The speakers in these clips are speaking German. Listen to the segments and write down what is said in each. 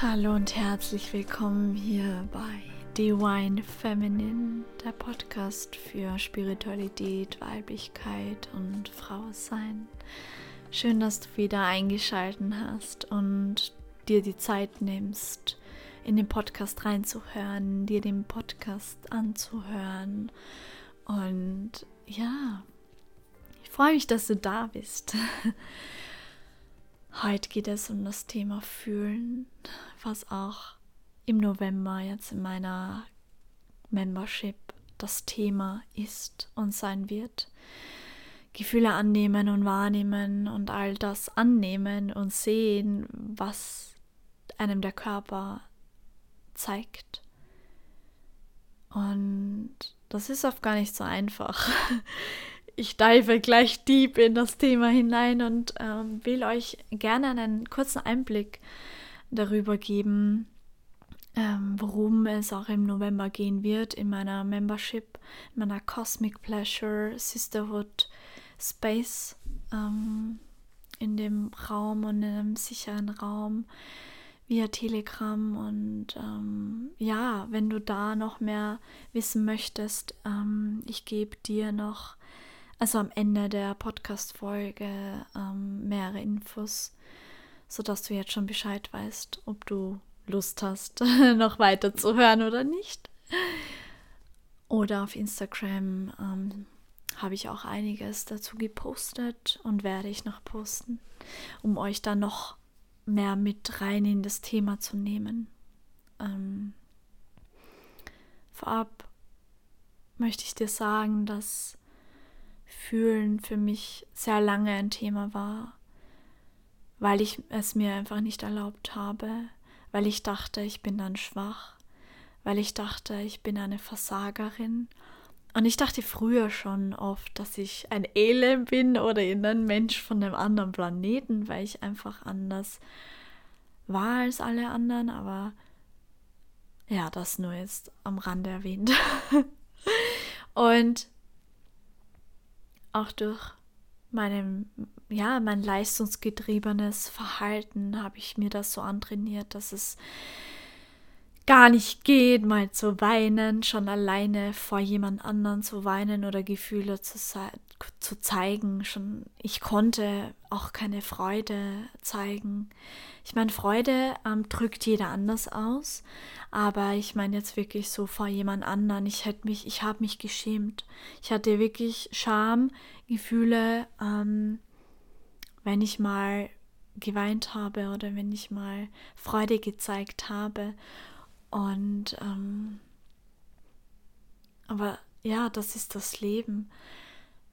Hallo und herzlich willkommen hier bei Divine Feminine, der Podcast für Spiritualität, Weiblichkeit und Frausein. Schön, dass du wieder eingeschaltet hast und dir die Zeit nimmst, in den Podcast reinzuhören, dir den Podcast anzuhören. Und ja, ich freue mich, dass du da bist. Heute geht es um das Thema Fühlen, was auch im November jetzt in meiner Membership das Thema ist und sein wird. Gefühle annehmen und wahrnehmen und all das annehmen und sehen, was einem der Körper zeigt. Und das ist oft gar nicht so einfach. ich dive gleich deep in das Thema hinein und ähm, will euch gerne einen kurzen Einblick darüber geben, ähm, worum es auch im November gehen wird in meiner Membership, in meiner Cosmic Pleasure Sisterhood Space, ähm, in dem Raum und in einem sicheren Raum via Telegram. Und ähm, ja, wenn du da noch mehr wissen möchtest, ähm, ich gebe dir noch also am Ende der Podcast-Folge ähm, mehrere Infos, sodass du jetzt schon Bescheid weißt, ob du Lust hast, noch weiter zu hören oder nicht. Oder auf Instagram ähm, habe ich auch einiges dazu gepostet und werde ich noch posten, um euch dann noch mehr mit rein in das Thema zu nehmen. Ähm, vorab möchte ich dir sagen, dass Fühlen für mich sehr lange ein Thema war, weil ich es mir einfach nicht erlaubt habe, weil ich dachte, ich bin dann schwach, weil ich dachte, ich bin eine Versagerin. Und ich dachte früher schon oft, dass ich ein Alien bin oder ein Mensch von einem anderen Planeten, weil ich einfach anders war als alle anderen, aber ja, das nur jetzt am Rande erwähnt. Und auch durch meinem, ja, mein leistungsgetriebenes Verhalten habe ich mir das so antrainiert, dass es gar nicht geht, mal zu weinen, schon alleine vor jemand anderen zu weinen oder Gefühle zu, zu zeigen. Schon, ich konnte auch keine Freude zeigen. Ich meine, Freude ähm, drückt jeder anders aus, aber ich meine jetzt wirklich so vor jemand anderen. Ich hätte mich, ich habe mich geschämt. Ich hatte wirklich Schamgefühle, ähm, wenn ich mal geweint habe oder wenn ich mal Freude gezeigt habe. Und ähm, aber ja, das ist das Leben.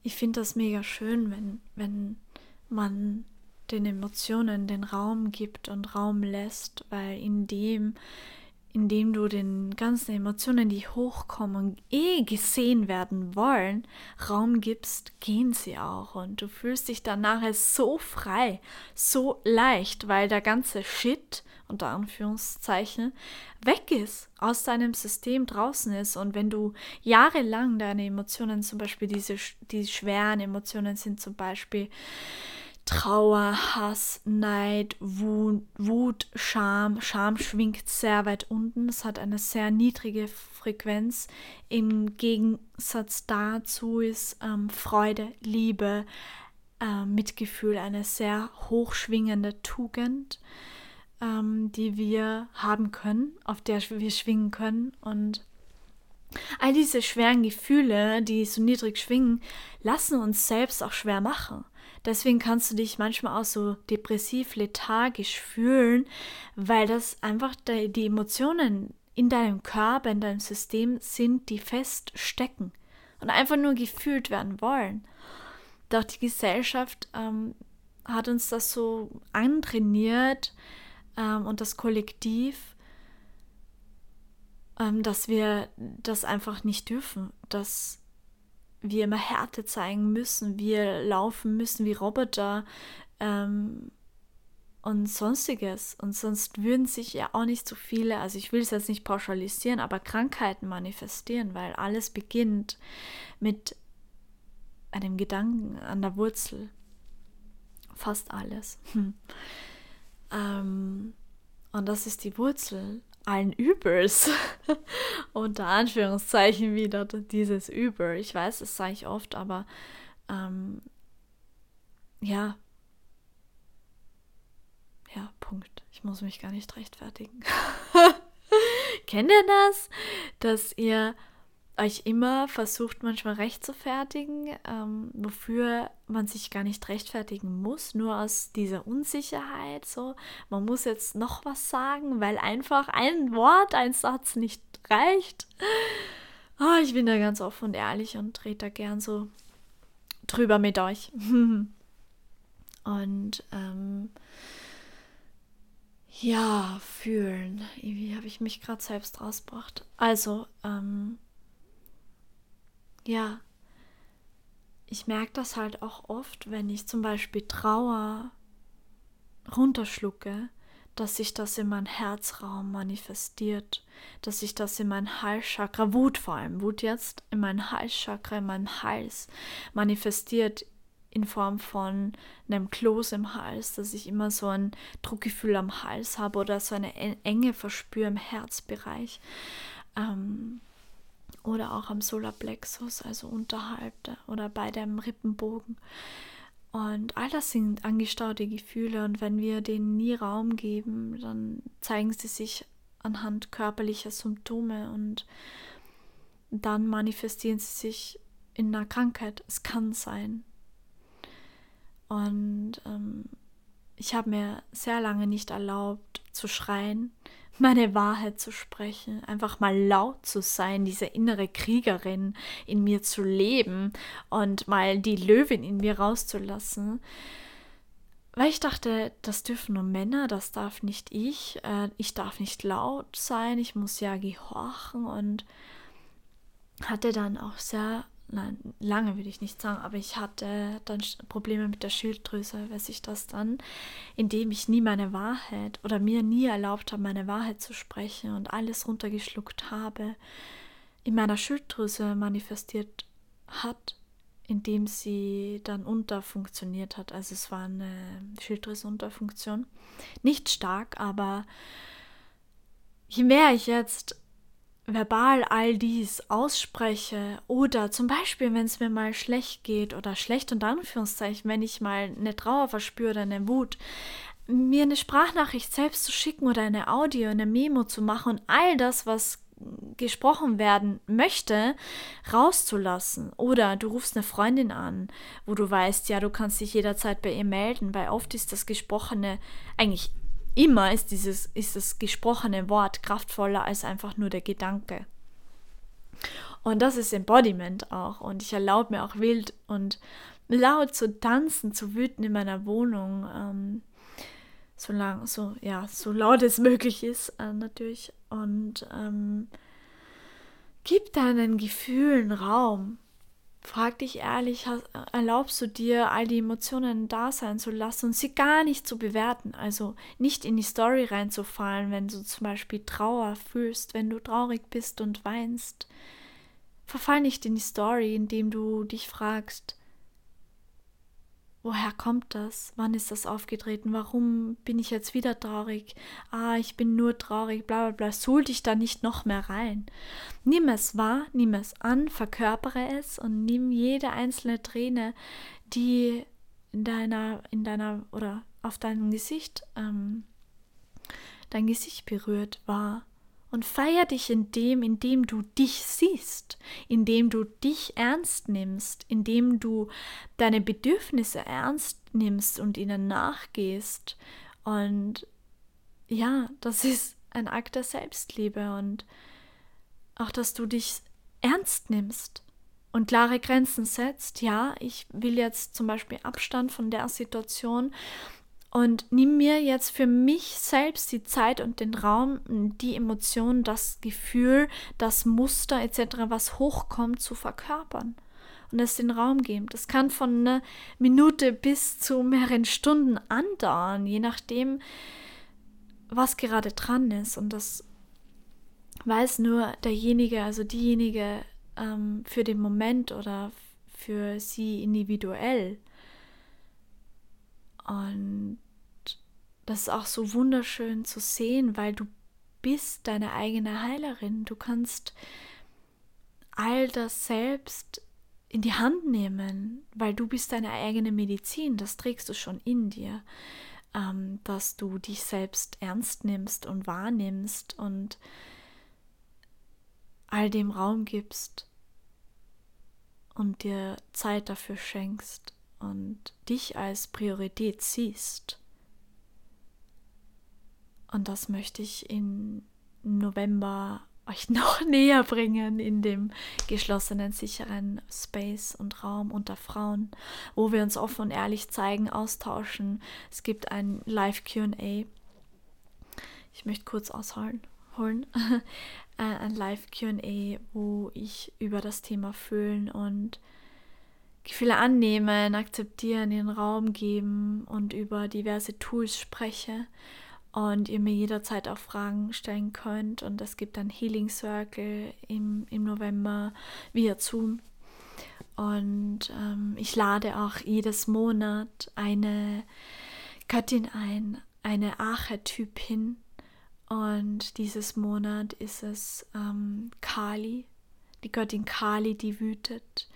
Ich finde das mega schön, wenn, wenn man den Emotionen den Raum gibt und Raum lässt, weil in dem indem du den ganzen Emotionen, die hochkommen eh gesehen werden wollen, Raum gibst, gehen sie auch. Und du fühlst dich danach so frei, so leicht, weil der ganze Shit, unter Anführungszeichen, weg ist, aus deinem System draußen ist. Und wenn du jahrelang deine Emotionen, zum Beispiel diese die schweren Emotionen sind zum Beispiel, Trauer, Hass, Neid, Wut, Scham. Scham schwingt sehr weit unten. Es hat eine sehr niedrige Frequenz. Im Gegensatz dazu ist ähm, Freude, Liebe, äh, Mitgefühl eine sehr hochschwingende Tugend, ähm, die wir haben können, auf der wir schwingen können. Und all diese schweren Gefühle, die so niedrig schwingen, lassen uns selbst auch schwer machen. Deswegen kannst du dich manchmal auch so depressiv, lethargisch fühlen, weil das einfach die Emotionen in deinem Körper, in deinem System sind, die feststecken und einfach nur gefühlt werden wollen. Doch die Gesellschaft ähm, hat uns das so antrainiert ähm, und das Kollektiv, ähm, dass wir das einfach nicht dürfen, dass wir immer Härte zeigen müssen, wir laufen müssen wie Roboter ähm, und sonstiges. Und sonst würden sich ja auch nicht so viele, also ich will es jetzt nicht pauschalisieren, aber Krankheiten manifestieren, weil alles beginnt mit einem Gedanken an der Wurzel. Fast alles. Hm. Ähm, Und das ist die Wurzel allen Übels. Unter Anführungszeichen wieder dieses Übel. Ich weiß, das sage ich oft, aber ähm, ja. Ja, Punkt. Ich muss mich gar nicht rechtfertigen. Kennt ihr das? Dass ihr euch immer versucht, manchmal recht zu fertigen, ähm, wofür man sich gar nicht rechtfertigen muss, nur aus dieser Unsicherheit. So, man muss jetzt noch was sagen, weil einfach ein Wort, ein Satz nicht reicht. Oh, ich bin da ganz offen und ehrlich und rede da gern so drüber mit euch. und ähm, ja, fühlen. Wie habe ich mich gerade selbst rausgebracht? Also, ähm, ja, ich merke das halt auch oft, wenn ich zum Beispiel Trauer runterschlucke, dass sich das in meinen Herzraum manifestiert, dass sich das in mein Halschakra, Wut vor allem, Wut jetzt in mein Halschakra, in meinem Hals manifestiert in Form von einem Kloß im Hals, dass ich immer so ein Druckgefühl am Hals habe oder so eine Enge verspüre im Herzbereich. Ähm, oder auch am Solarplexus, also unterhalb der, oder bei dem Rippenbogen. Und all das sind angestaute Gefühle und wenn wir denen nie Raum geben, dann zeigen sie sich anhand körperlicher Symptome und dann manifestieren sie sich in einer Krankheit. Es kann sein. Und ähm, ich habe mir sehr lange nicht erlaubt zu schreien, meine Wahrheit zu sprechen, einfach mal laut zu sein, diese innere Kriegerin in mir zu leben und mal die Löwin in mir rauszulassen. Weil ich dachte, das dürfen nur Männer, das darf nicht ich, äh, ich darf nicht laut sein, ich muss ja gehorchen und hatte dann auch sehr nein, lange würde ich nicht sagen, aber ich hatte dann Probleme mit der Schilddrüse, weil sich das dann, indem ich nie meine Wahrheit oder mir nie erlaubt habe, meine Wahrheit zu sprechen und alles runtergeschluckt habe, in meiner Schilddrüse manifestiert hat, indem sie dann unterfunktioniert hat. Also es war eine Schilddrüsenunterfunktion. Nicht stark, aber je mehr ich jetzt verbal all dies ausspreche oder zum Beispiel, wenn es mir mal schlecht geht oder schlecht und Anführungszeichen, wenn ich mal eine Trauer verspüre oder eine Wut, mir eine Sprachnachricht selbst zu schicken oder eine Audio, eine Memo zu machen und all das, was gesprochen werden möchte, rauszulassen. Oder du rufst eine Freundin an, wo du weißt, ja, du kannst dich jederzeit bei ihr melden, weil oft ist das Gesprochene eigentlich immer ist dieses ist das gesprochene Wort kraftvoller als einfach nur der Gedanke. Und das ist Embodiment auch. Und ich erlaube mir auch wild und laut zu tanzen, zu wüten in meiner Wohnung, ähm, so lang, so ja, so laut es möglich ist äh, natürlich. Und ähm, gib deinen Gefühlen Raum. Frag dich ehrlich, erlaubst du dir, all die Emotionen da sein zu lassen und sie gar nicht zu bewerten? Also nicht in die Story reinzufallen, wenn du zum Beispiel Trauer fühlst, wenn du traurig bist und weinst. Verfall nicht in die Story, indem du dich fragst, Woher kommt das? Wann ist das aufgetreten? Warum bin ich jetzt wieder traurig? Ah, ich bin nur traurig, bla bla bla. Suhl dich da nicht noch mehr rein. Nimm es wahr, nimm es an, verkörpere es und nimm jede einzelne Träne, die in deiner, in deiner oder auf deinem Gesicht, ähm, dein Gesicht berührt, wahr und feier dich in dem, in dem du dich siehst, in dem du dich ernst nimmst, in dem du deine Bedürfnisse ernst nimmst und ihnen nachgehst. Und ja, das ist ein Akt der Selbstliebe und auch, dass du dich ernst nimmst und klare Grenzen setzt. Ja, ich will jetzt zum Beispiel Abstand von der Situation und nimm mir jetzt für mich selbst die Zeit und den Raum, die Emotionen, das Gefühl, das Muster etc., was hochkommt, zu verkörpern und es den Raum geben. Das kann von einer Minute bis zu mehreren Stunden andauern, je nachdem, was gerade dran ist. Und das weiß nur derjenige, also diejenige ähm, für den Moment oder für sie individuell. Und das ist auch so wunderschön zu sehen, weil du bist deine eigene Heilerin. Du kannst all das selbst in die Hand nehmen, weil du bist deine eigene Medizin, das trägst du schon in dir, ähm, dass du dich selbst ernst nimmst und wahrnimmst und all dem Raum gibst und dir Zeit dafür schenkst und dich als Priorität siehst. Und das möchte ich im November euch noch näher bringen in dem geschlossenen, sicheren Space und Raum unter Frauen, wo wir uns offen und ehrlich zeigen, austauschen. Es gibt ein Live-QA. Ich möchte kurz ausholen. Holen. Äh, ein Live-QA, wo ich über das Thema Fühlen und Gefühle annehmen, akzeptieren, in den Raum geben und über diverse Tools spreche und ihr mir jederzeit auch Fragen stellen könnt. Und es gibt ein Healing Circle im, im November via Zoom. Und ähm, ich lade auch jedes Monat eine Göttin ein, eine Archetypin. Und dieses Monat ist es ähm, Kali, die Göttin Kali, die wütet.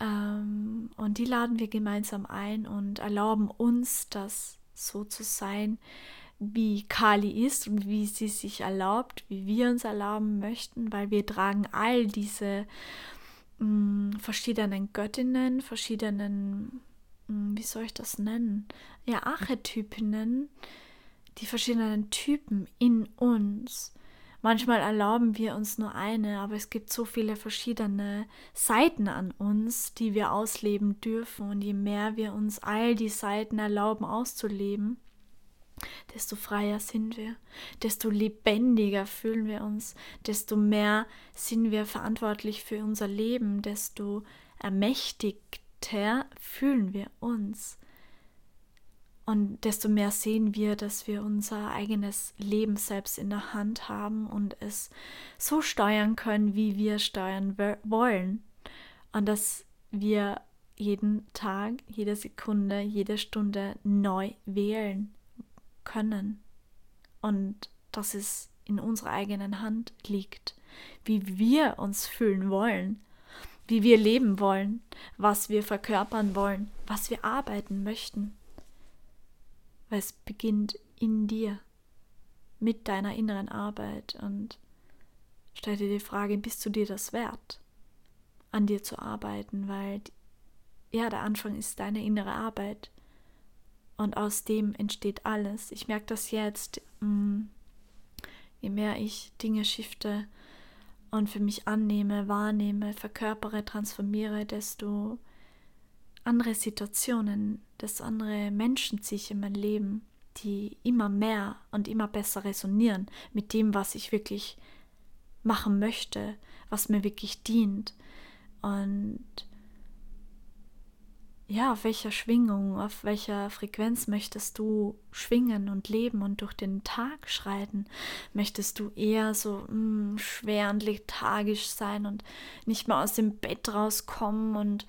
Ähm, und die laden wir gemeinsam ein und erlauben uns, das so zu sein, wie Kali ist und wie sie sich erlaubt, wie wir uns erlauben möchten, weil wir tragen all diese mh, mm, verschiedenen Göttinnen, verschiedenen, mh, mm, wie soll ich das nennen? Ja, Archetypinnen, die verschiedenen Typen in uns. Manchmal erlauben wir uns nur eine, aber es gibt so viele verschiedene Seiten an uns, die wir ausleben dürfen. Und je mehr wir uns all die Seiten erlauben auszuleben, desto freier sind wir, desto lebendiger fühlen wir uns, desto mehr sind wir verantwortlich für unser Leben, desto ermächtigter fühlen wir uns. Und desto mehr sehen wir, dass wir unser eigenes Leben selbst in der Hand haben und es so steuern können, wie wir steuern wollen. Und dass wir jeden Tag, jede Sekunde, jede Stunde neu wählen können. Und dass es in unserer eigenen Hand liegt, wie wir uns fühlen wollen, wie wir leben wollen, was wir verkörpern wollen, was wir arbeiten möchten. Weil es beginnt in dir, mit deiner inneren Arbeit. Und stell dir die Frage, bist du dir das wert, an dir zu arbeiten, weil ja, der Anfang ist deine innere Arbeit und aus dem entsteht alles. Ich merke das jetzt, mm, je mehr ich Dinge shifte und für mich annehme, wahrnehme, verkörpere, transformiere, desto andere Situationen, desto andere Menschen ziehe ich in mein Leben, die immer mehr und immer besser resonieren mit dem, was ich wirklich machen möchte, was mir wirklich dient. Und ja, auf welcher Schwingung, auf welcher Frequenz möchtest du schwingen und leben und durch den Tag schreiten? Möchtest du eher so mh, hm, schwer und lethargisch sein und nicht mehr aus dem Bett rauskommen und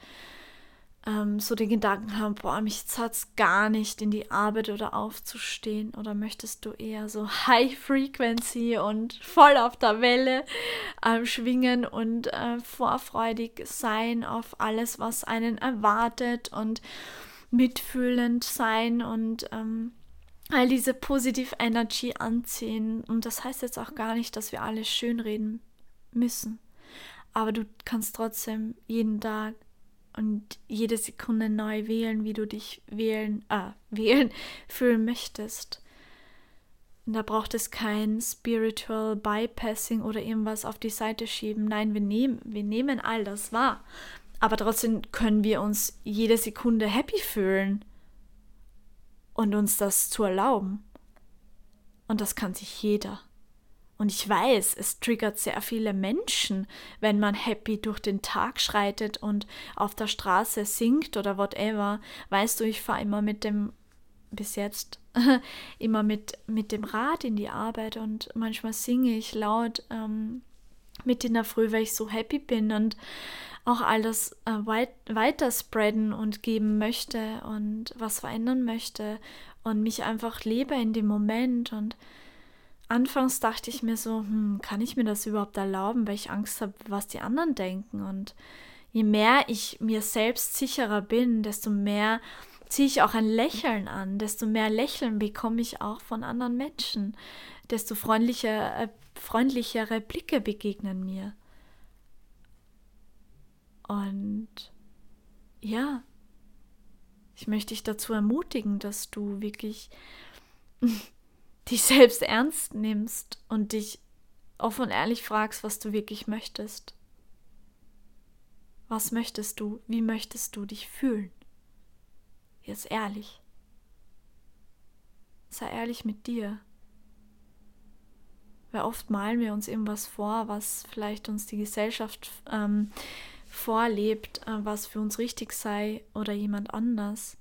ähm, so den Gedanken haben, boah, mich es gar nicht in die Arbeit oder aufzustehen? Oder möchtest du eher so High Frequency und voll auf der Welle ähm, schwingen und äh, vorfreudig sein auf alles, was einen erwartet und mitfühlend sein und ähm, all diese Positive Energy anziehen? Und das heißt jetzt auch gar nicht, dass wir alles schönreden müssen. Aber du kannst trotzdem jeden Tag und jede Sekunde neu wählen, wie du dich wählen, äh, wählen, fühlen möchtest. Und da braucht es kein Spiritual Bypassing oder irgendwas auf die Seite schieben. Nein, wir nehmen, wir nehmen all das wahr. Aber trotzdem können wir uns jede Sekunde happy fühlen und uns das zu erlauben. Und das kann sich jeder. Und ich weiß, es triggert sehr viele Menschen, wenn man happy durch den Tag schreitet und auf der Straße singt oder whatever. Weißt du, ich fahre immer mit dem, bis jetzt, immer mit, mit dem Rad in die Arbeit und manchmal singe ich laut ähm, mit in der Früh, weil ich so happy bin und auch alles äh, weit, weiter spreaden und geben möchte und was verändern möchte und mich einfach lebe in dem Moment. Und anfangs dachte ich mir so, hm, kann ich mir das überhaupt erlauben, weil ich Angst habe, was die anderen denken. Und je mehr ich mir selbst sicherer bin, desto mehr ziehe ich auch ein Lächeln an, desto mehr Lächeln bekomme ich auch von anderen Menschen, desto freundlicher, äh, freundlichere Blicke begegnen mir. Und ja, ich möchte dich dazu ermutigen, dass du wirklich dich selbst ernst nimmst und dich offen und ehrlich fragst, was du wirklich möchtest. Was möchtest du? Wie möchtest du dich fühlen? Jetzt ehrlich. Sei ehrlich mit dir. Weil oft malen wir uns irgendwas vor, was vielleicht uns die Gesellschaft ähm, vorlebt, äh, was für uns richtig sei oder jemand anders.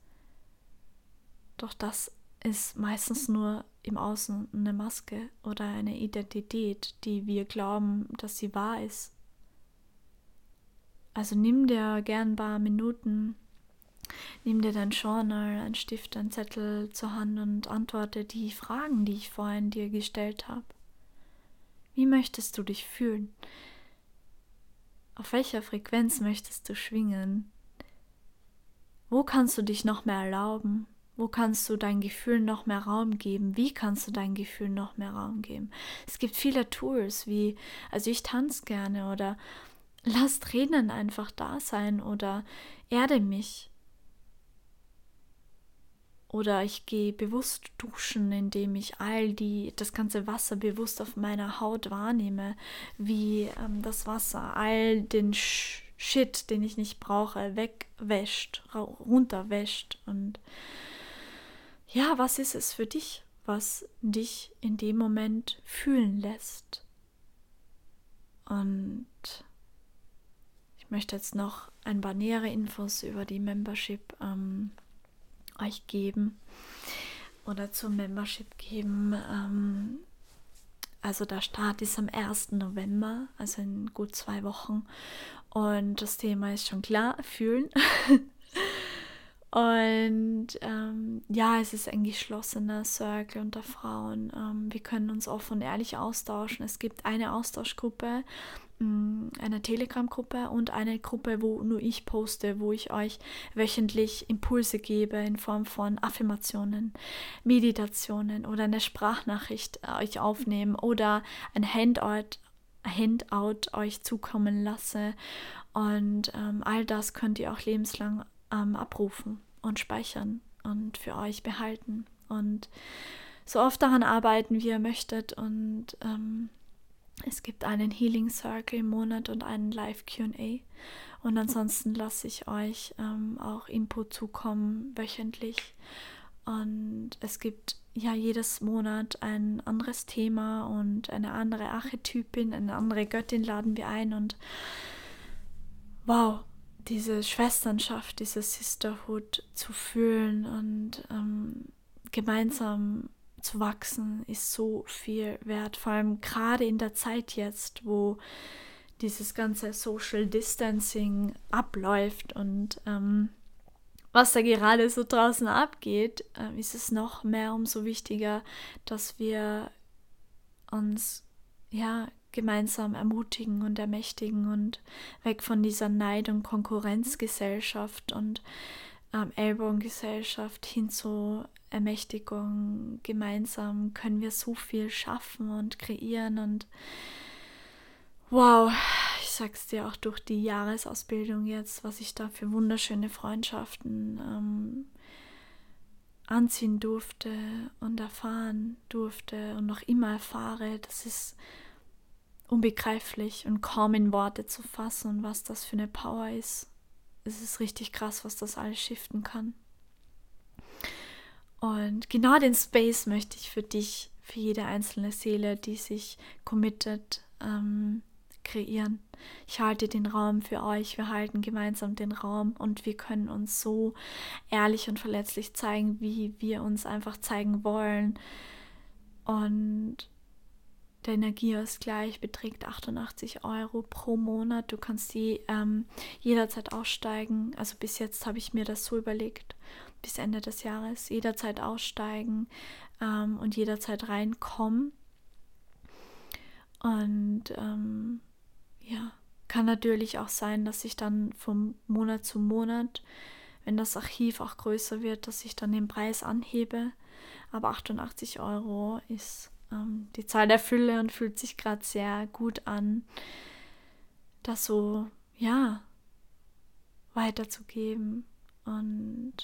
Doch das ist meistens nur im Außen eine Maske oder eine Identität, die wir glauben, dass sie wahr ist. Also nimm dir gern ein paar Minuten, nimm dir dein Journal, ein Stift, ein Zettel zur Hand und antworte die Fragen, die ich vorhin dir gestellt habe. Wie möchtest du dich fühlen? Auf welcher Frequenz möchtest du schwingen? Wo kannst du dich noch mehr erlauben? Wo kannst du dein Gefühl noch mehr Raum geben? Wie kannst du dein Gefühl noch mehr Raum geben? Es gibt viele Tools wie, also ich tanze gerne oder lass Tränen einfach da sein oder erde mich oder ich gehe bewusst duschen, indem ich all die, das ganze Wasser bewusst auf meiner Haut wahrnehme, wie ähm, das Wasser all den Shit, den ich nicht brauche, wegwäscht, runterwäscht. Und ja, was ist es für dich, was dich in dem Moment fühlen lässt? Und ich möchte jetzt noch ein paar nähere Infos über die Membership ähm, euch geben oder zur Membership geben. Ähm, also der Start ist am 1. November, also in gut zwei Wochen. Und das Thema ist schon klar, fühlen. Und ähm, ja, es ist ein geschlossener Circle unter Frauen. Ähm, wir können uns offen und ehrlich austauschen. Es gibt eine Austauschgruppe, Mm, eine Telegram-Gruppe und eine Gruppe, wo nur ich poste, wo ich euch wöchentlich Impulse gebe in Form von Affirmationen, Meditationen oder eine Sprachnachricht äh, euch aufnehmen oder ein Handout, Handout euch zukommen lasse. Und ähm, all das könnt ihr auch lebenslang ähm, abrufen und speichern und für euch behalten. Und so oft daran arbeiten, wie ihr möchtet und ähm, es gibt einen Healing Circle im Monat und einen Live QA. Und ansonsten lasse ich euch ähm, auch Input zukommen wöchentlich. Und es gibt ja jedes Monat ein anderes Thema und eine andere Archetypin, eine andere Göttin laden wir ein. Und wow, diese Schwesternschaft, diese Sisterhood zu fühlen und ähm, gemeinsam zu wachsen ist so viel wert, vor allem gerade in der Zeit jetzt, wo dieses ganze Social Distancing abläuft und ähm, was da gerade so draußen abgeht, äh, ist es noch mehr umso wichtiger, dass wir uns ja gemeinsam ermutigen und ermächtigen und weg von dieser Neid- und Konkurrenzgesellschaft und ähm, Ellbogengesellschaft hin zu Ermächtigung. Gemeinsam können wir so viel schaffen und kreieren und wow, ich sag's dir auch durch die Jahresausbildung jetzt, was ich da für wunderschöne Freundschaften ähm, anziehen durfte und erfahren durfte und noch immer erfahre, das ist unbegreiflich und kaum in Worte zu fassen, was das für eine Power ist es ist richtig krass, was das alles shiften kann. Und genau den Space möchte ich für dich, für jede einzelne Seele, die sich committet, ähm, kreieren. Ich halte den Raum für euch, wir halten gemeinsam den Raum und wir können uns so ehrlich und verletzlich zeigen, wie wir uns einfach zeigen wollen. Und der Energieausgleich beträgt 88 Euro pro Monat. Du kannst die ähm, jederzeit aussteigen. Also bis jetzt habe ich mir das so überlegt, bis Ende des Jahres jederzeit aussteigen ähm, und jederzeit reinkommen. Und ähm, ja, kann natürlich auch sein, dass ich dann vom Monat zu Monat, wenn das Archiv auch größer wird, dass ich dann den Preis anhebe. Aber 88 Euro ist ähm, die Zahl der Fülle und fühlt sich gerade sehr gut an, das so, ja, weiterzugeben. Und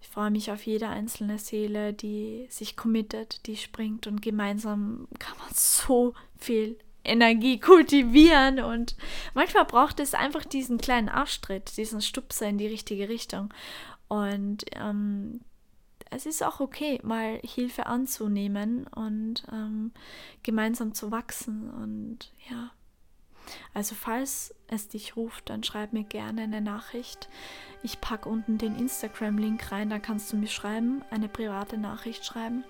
ich freue mich auf jede einzelne Seele, die sich committet, die springt und gemeinsam kann man so viel Energie kultivieren und manchmal braucht es einfach diesen kleinen Arschtritt, diesen Stupser in die richtige Richtung. Und ähm, es ist auch okay, mal Hilfe anzunehmen und ähm, gemeinsam zu wachsen. Und ja, also falls es dich ruft, dann schreib mir gerne eine Nachricht. Ich packe unten den Instagram-Link rein, da kannst du mir schreiben, eine private Nachricht schreiben.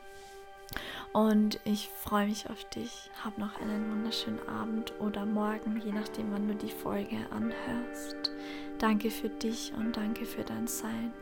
Und ich freue mich auf dich. Hab noch einen wunderschönen Abend oder Morgen, je nachdem, wann du die Folge anhörst. Danke für dich und danke für dein Sein.